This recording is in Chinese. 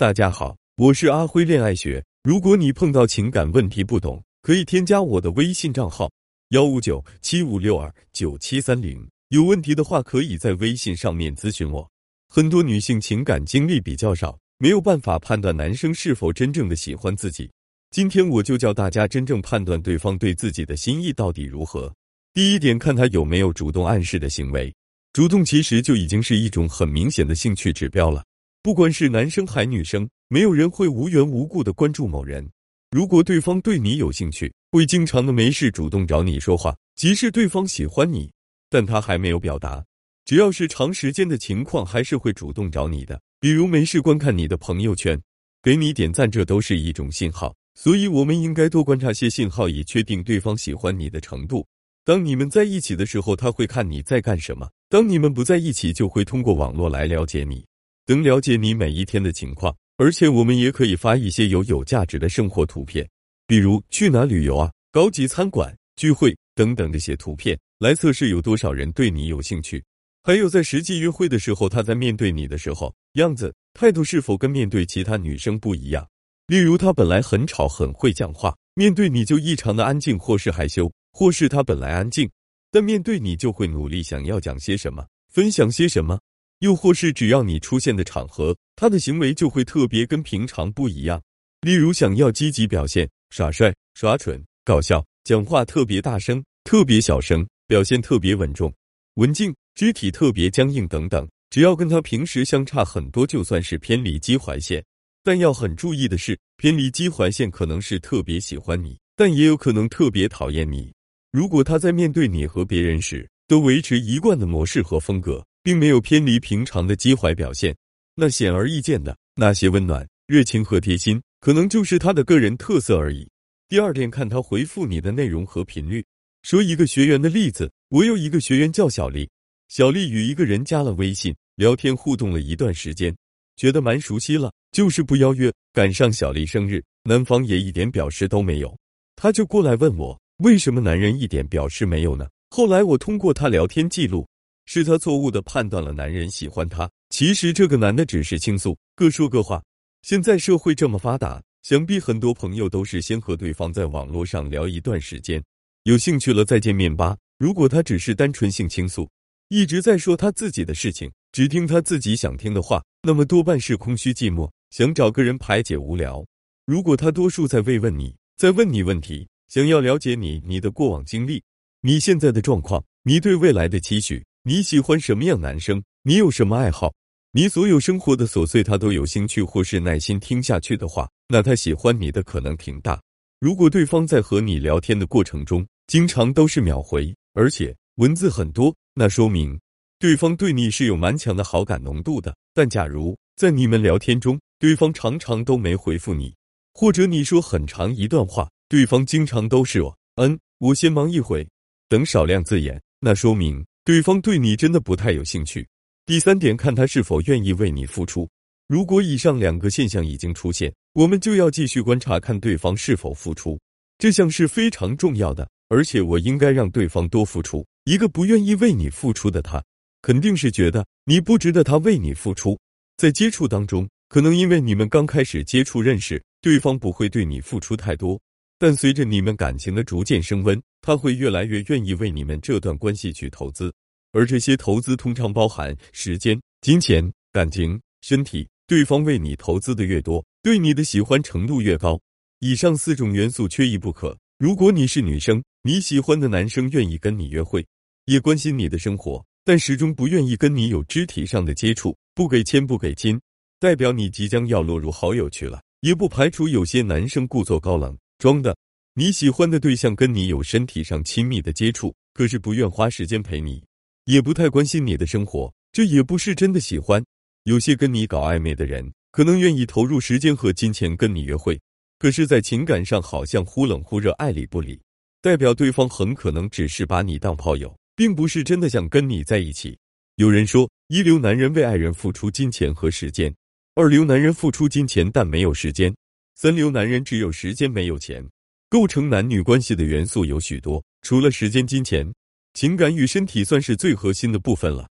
大家好，我是阿辉恋爱学。如果你碰到情感问题不懂，可以添加我的微信账号幺五九七五六二九七三零。有问题的话，可以在微信上面咨询我。很多女性情感经历比较少，没有办法判断男生是否真正的喜欢自己。今天我就教大家真正判断对方对自己的心意到底如何。第一点，看他有没有主动暗示的行为。主动其实就已经是一种很明显的兴趣指标了。不管是男生还女生，没有人会无缘无故的关注某人。如果对方对你有兴趣，会经常的没事主动找你说话，即使对方喜欢你，但他还没有表达，只要是长时间的情况，还是会主动找你的。比如没事观看你的朋友圈，给你点赞，这都是一种信号。所以，我们应该多观察些信号，以确定对方喜欢你的程度。当你们在一起的时候，他会看你在干什么；当你们不在一起，就会通过网络来了解你。能了解你每一天的情况，而且我们也可以发一些有有价值的生活图片，比如去哪旅游啊、高级餐馆、聚会等等这些图片，来测试有多少人对你有兴趣。还有在实际约会的时候，他在面对你的时候，样子态度是否跟面对其他女生不一样？例如他本来很吵很会讲话，面对你就异常的安静或是害羞，或是他本来安静，但面对你就会努力想要讲些什么，分享些什么。又或是只要你出现的场合，他的行为就会特别跟平常不一样。例如想要积极表现、耍帅、耍蠢、搞笑，讲话特别大声、特别小声，表现特别稳重、文静，肢体特别僵硬等等。只要跟他平时相差很多，就算是偏离基怀线。但要很注意的是，偏离基怀线可能是特别喜欢你，但也有可能特别讨厌你。如果他在面对你和别人时都维持一贯的模式和风格。并没有偏离平常的机怀表现，那显而易见的那些温暖、热情和贴心，可能就是他的个人特色而已。第二天，看他回复你的内容和频率。说一个学员的例子，我有一个学员叫小丽，小丽与一个人加了微信，聊天互动了一段时间，觉得蛮熟悉了，就是不邀约。赶上小丽生日，男方也一点表示都没有，他就过来问我，为什么男人一点表示没有呢？后来我通过他聊天记录。是他错误的判断了男人喜欢他，其实这个男的只是倾诉，各说各话。现在社会这么发达，想必很多朋友都是先和对方在网络上聊一段时间，有兴趣了再见面吧。如果他只是单纯性倾诉，一直在说他自己的事情，只听他自己想听的话，那么多半是空虚寂寞，想找个人排解无聊。如果他多数在慰问你，在问你问题，想要了解你你的过往经历，你现在的状况，你对未来的期许。你喜欢什么样男生？你有什么爱好？你所有生活的琐碎，他都有兴趣或是耐心听下去的话，那他喜欢你的可能挺大。如果对方在和你聊天的过程中，经常都是秒回，而且文字很多，那说明对方对你是有蛮强的好感浓度的。但假如在你们聊天中，对方常常都没回复你，或者你说很长一段话，对方经常都是我嗯，我先忙一会等少量字眼，那说明。对方对你真的不太有兴趣。第三点，看他是否愿意为你付出。如果以上两个现象已经出现，我们就要继续观察，看对方是否付出。这项是非常重要的，而且我应该让对方多付出。一个不愿意为你付出的他，肯定是觉得你不值得他为你付出。在接触当中，可能因为你们刚开始接触认识，对方不会对你付出太多。但随着你们感情的逐渐升温，他会越来越愿意为你们这段关系去投资，而这些投资通常包含时间、金钱、感情、身体。对方为你投资的越多，对你的喜欢程度越高。以上四种元素缺一不可。如果你是女生，你喜欢的男生愿意跟你约会，也关心你的生活，但始终不愿意跟你有肢体上的接触，不给钱不给金，代表你即将要落入好友去了。也不排除有些男生故作高冷。装的，你喜欢的对象跟你有身体上亲密的接触，可是不愿花时间陪你，也不太关心你的生活，这也不是真的喜欢。有些跟你搞暧昧的人，可能愿意投入时间和金钱跟你约会，可是，在情感上好像忽冷忽热、爱理不理，代表对方很可能只是把你当炮友，并不是真的想跟你在一起。有人说，一流男人为爱人付出金钱和时间，二流男人付出金钱但没有时间。三流男人只有时间没有钱，构成男女关系的元素有许多，除了时间、金钱，情感与身体算是最核心的部分了。